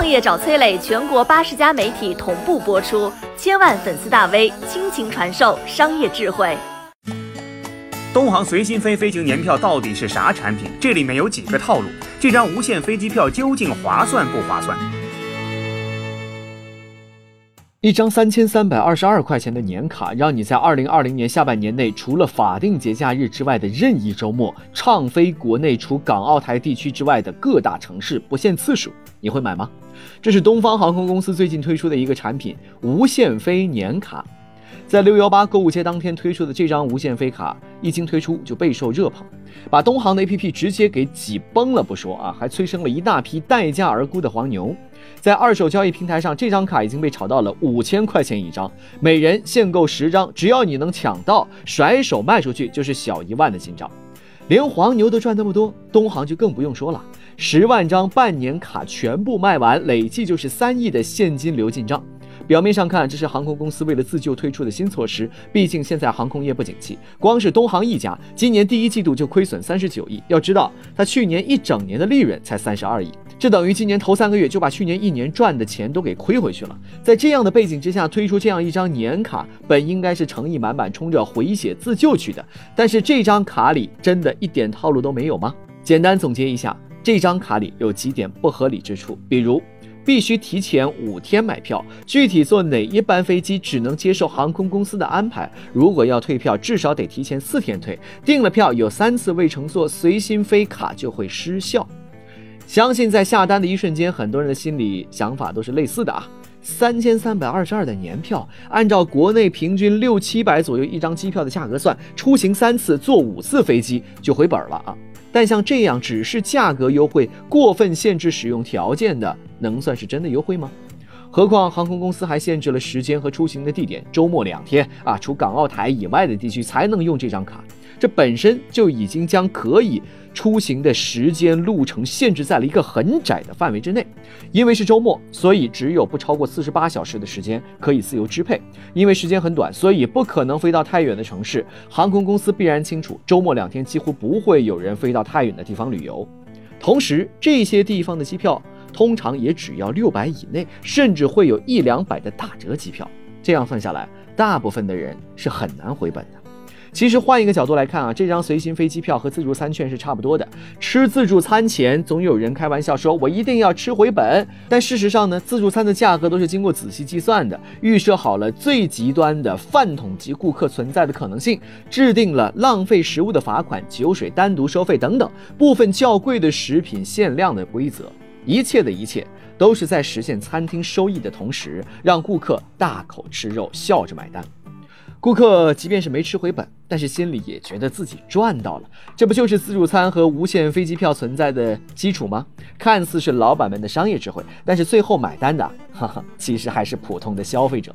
创业找崔磊，全国八十家媒体同步播出，千万粉丝大 V 倾情传授商业智慧。东航随心飞飞行年票到底是啥产品？这里面有几个套路？这张无限飞机票究竟划算不划算？一张三千三百二十二块钱的年卡，让你在二零二零年下半年内，除了法定节假日之外的任意周末，畅飞国内除港澳台地区之外的各大城市，不限次数。你会买吗？这是东方航空公司最近推出的一个产品——无限飞年卡。在六幺八购物节当天推出的这张无限飞卡，一经推出就备受热捧，把东航的 APP 直接给挤崩了不说啊，还催生了一大批待价而沽的黄牛。在二手交易平台上，这张卡已经被炒到了五千块钱一张，每人限购十张，只要你能抢到，甩手卖出去就是小一万的进账。连黄牛都赚那么多，东航就更不用说了，十万张半年卡全部卖完，累计就是三亿的现金流进账。表面上看，这是航空公司为了自救推出的新措施。毕竟现在航空业不景气，光是东航一家，今年第一季度就亏损三十九亿。要知道，它去年一整年的利润才三十二亿，这等于今年头三个月就把去年一年赚的钱都给亏回去了。在这样的背景之下，推出这样一张年卡，本应该是诚意满满，冲着回血自救去的。但是这张卡里真的一点套路都没有吗？简单总结一下，这张卡里有几点不合理之处，比如。必须提前五天买票，具体坐哪一班飞机只能接受航空公司的安排。如果要退票，至少得提前四天退。订了票有三次未乘坐，随心飞卡就会失效。相信在下单的一瞬间，很多人的心理想法都是类似的啊。三千三百二十二的年票，按照国内平均六七百左右一张机票的价格算，出行三次，坐五次飞机就回本了啊。但像这样只是价格优惠，过分限制使用条件的，能算是真的优惠吗？何况航空公司还限制了时间和出行的地点，周末两天啊，除港澳台以外的地区才能用这张卡。这本身就已经将可以出行的时间路程限制在了一个很窄的范围之内。因为是周末，所以只有不超过四十八小时的时间可以自由支配。因为时间很短，所以不可能飞到太远的城市。航空公司必然清楚，周末两天几乎不会有人飞到太远的地方旅游。同时，这些地方的机票通常也只要六百以内，甚至会有一两百的打折机票。这样算下来，大部分的人是很难回本的。其实换一个角度来看啊，这张随心飞机票和自助餐券是差不多的。吃自助餐前，总有人开玩笑说：“我一定要吃回本。”但事实上呢，自助餐的价格都是经过仔细计算的，预设好了最极端的饭桶级顾客存在的可能性，制定了浪费食物的罚款、酒水单独收费等等部分较贵的食品限量的规则。一切的一切，都是在实现餐厅收益的同时，让顾客大口吃肉，笑着买单。顾客即便是没吃回本，但是心里也觉得自己赚到了，这不就是自助餐和无限飞机票存在的基础吗？看似是老板们的商业智慧，但是最后买单的，哈哈，其实还是普通的消费者。